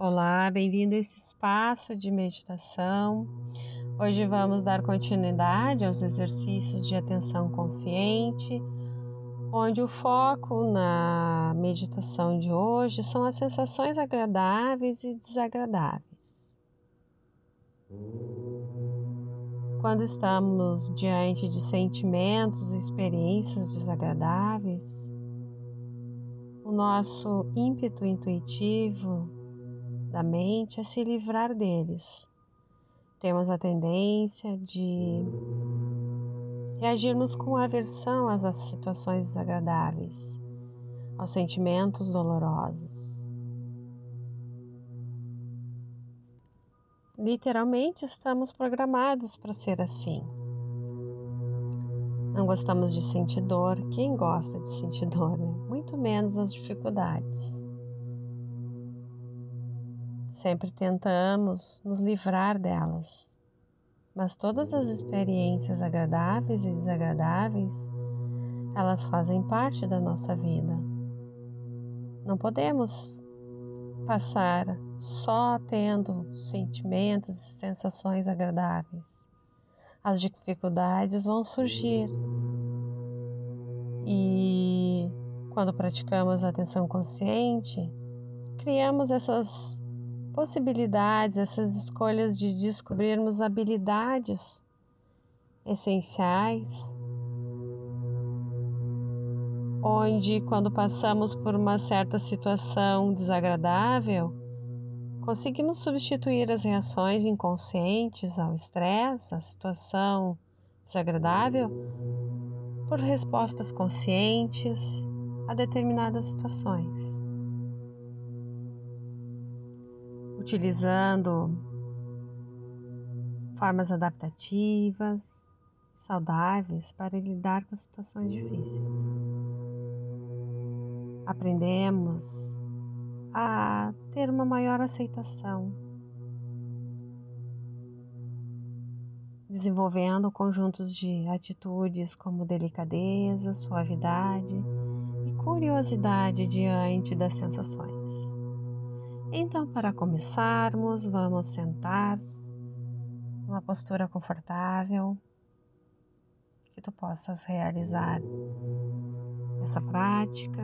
Olá, bem-vindo a esse espaço de meditação. Hoje vamos dar continuidade aos exercícios de atenção consciente, onde o foco na meditação de hoje são as sensações agradáveis e desagradáveis. Quando estamos diante de sentimentos e experiências desagradáveis, o nosso ímpeto intuitivo da mente é se livrar deles. Temos a tendência de reagirmos com aversão às situações desagradáveis, aos sentimentos dolorosos. Literalmente estamos programados para ser assim. Não gostamos de sentir dor. Quem gosta de sentir dor, né? Muito menos as dificuldades. Sempre tentamos nos livrar delas, mas todas as experiências agradáveis e desagradáveis, elas fazem parte da nossa vida. Não podemos passar só tendo sentimentos e sensações agradáveis. As dificuldades vão surgir. E quando praticamos atenção consciente, criamos essas possibilidades, essas escolhas de descobrirmos habilidades essenciais, onde, quando passamos por uma certa situação desagradável, conseguimos substituir as reações inconscientes ao estresse, à situação desagradável, por respostas conscientes a determinadas situações. Utilizando formas adaptativas, saudáveis para lidar com situações difíceis. Aprendemos a ter uma maior aceitação, desenvolvendo conjuntos de atitudes como delicadeza, suavidade e curiosidade diante das sensações. Então, para começarmos, vamos sentar numa postura confortável que tu possas realizar essa prática.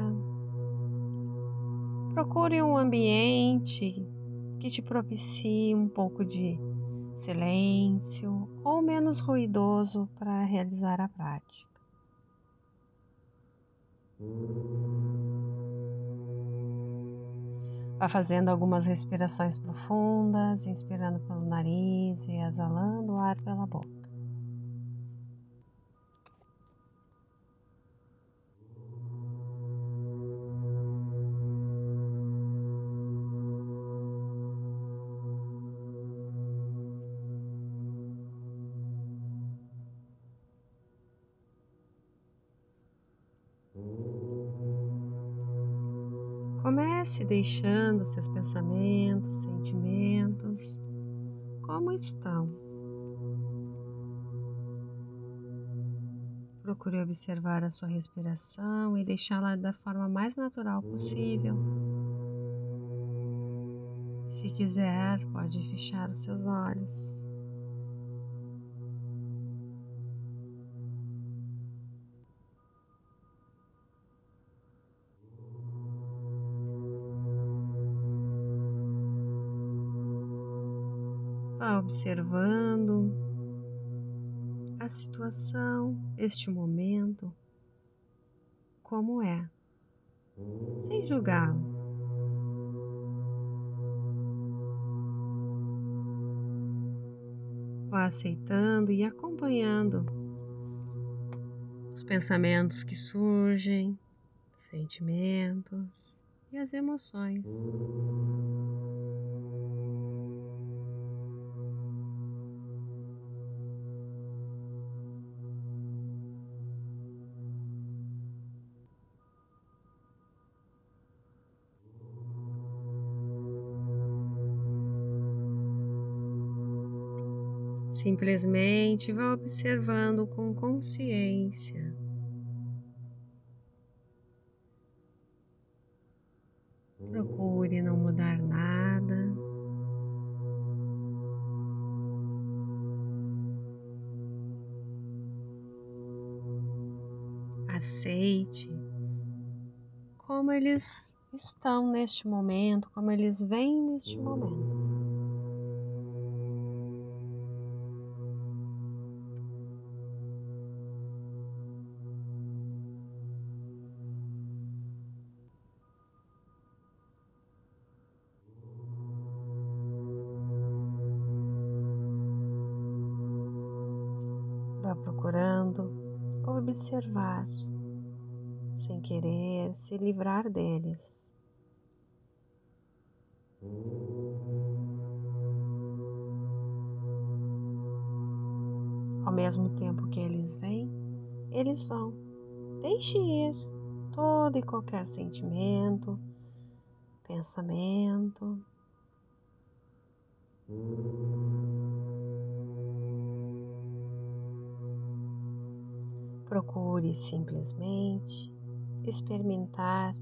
Procure um ambiente que te propicie um pouco de silêncio ou menos ruidoso para realizar a prática. Vá fazendo algumas respirações profundas, inspirando pelo nariz e exalando o ar pela boca. Comece deixando seus pensamentos, sentimentos, como estão. Procure observar a sua respiração e deixá-la da forma mais natural possível. Se quiser, pode fechar os seus olhos. Observando a situação, este momento, como é, sem julgá-lo. Vá aceitando e acompanhando os pensamentos que surgem, sentimentos e as emoções. Simplesmente vá observando com consciência. Procure não mudar nada. Aceite como eles estão neste momento, como eles vêm neste momento. Procurando observar sem querer se livrar deles. Ao mesmo tempo que eles vêm, eles vão. Deixe ir todo e qualquer sentimento, pensamento. Procure simplesmente experimentar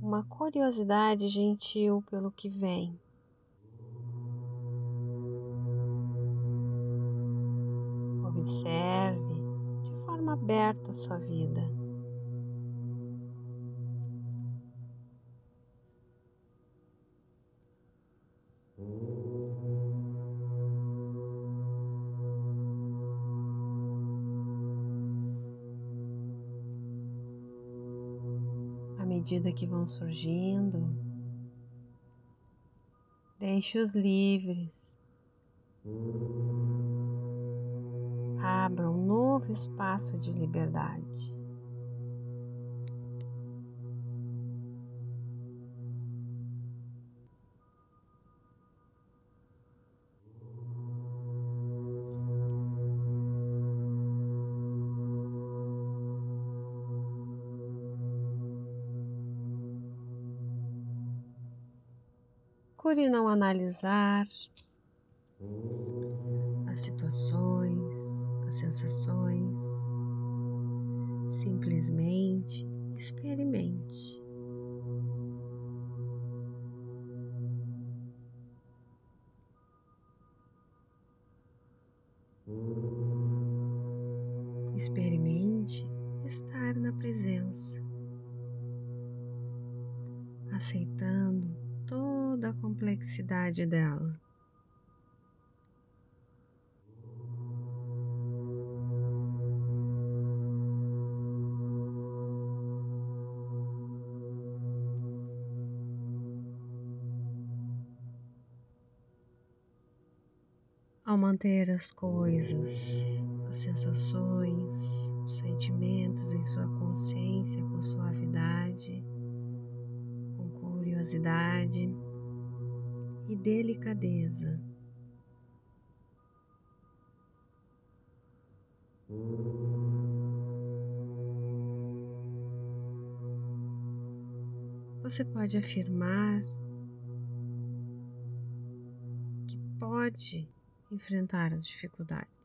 uma curiosidade gentil pelo que vem. Observe de forma aberta a sua vida. Medida que vão surgindo, deixe-os livres. Abra um novo espaço de liberdade. Procure não analisar as situações, as sensações. Simplesmente experimente. Experimente estar na presença, aceitando toda a complexidade dela. Ao manter as coisas, as sensações, os sentimentos em sua consciência com suavidade, curiosidade, e delicadeza. Você pode afirmar que pode enfrentar as dificuldades.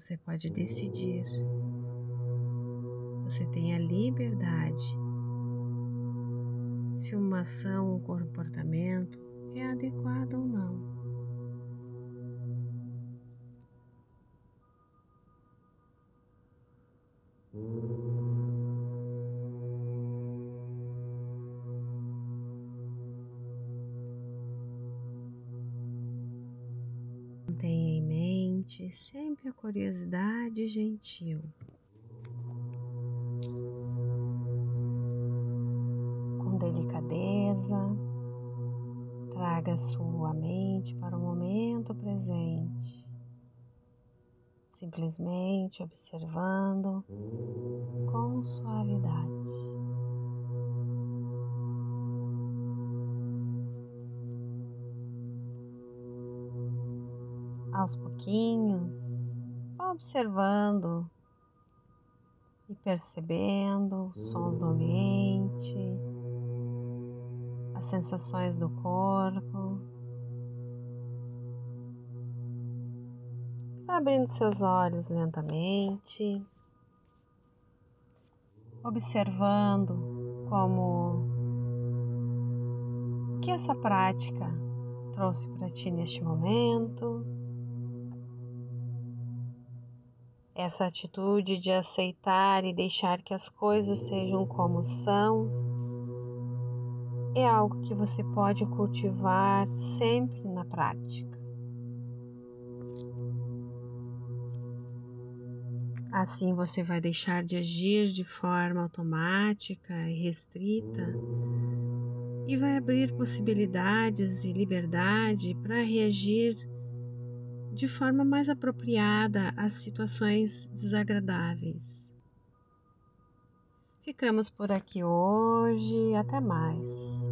Você pode decidir. Você tem a liberdade se uma ação ou comportamento é adequado sempre a curiosidade gentil. Com delicadeza, traga sua mente para o momento presente, simplesmente observando com suavidade. Aos pouquinhos, observando e percebendo os sons do ambiente, as sensações do corpo. Abrindo seus olhos lentamente. observando como que essa prática trouxe para ti neste momento. Essa atitude de aceitar e deixar que as coisas sejam como são é algo que você pode cultivar sempre na prática. Assim você vai deixar de agir de forma automática e restrita e vai abrir possibilidades e liberdade para reagir de forma mais apropriada às situações desagradáveis. Ficamos por aqui hoje, até mais.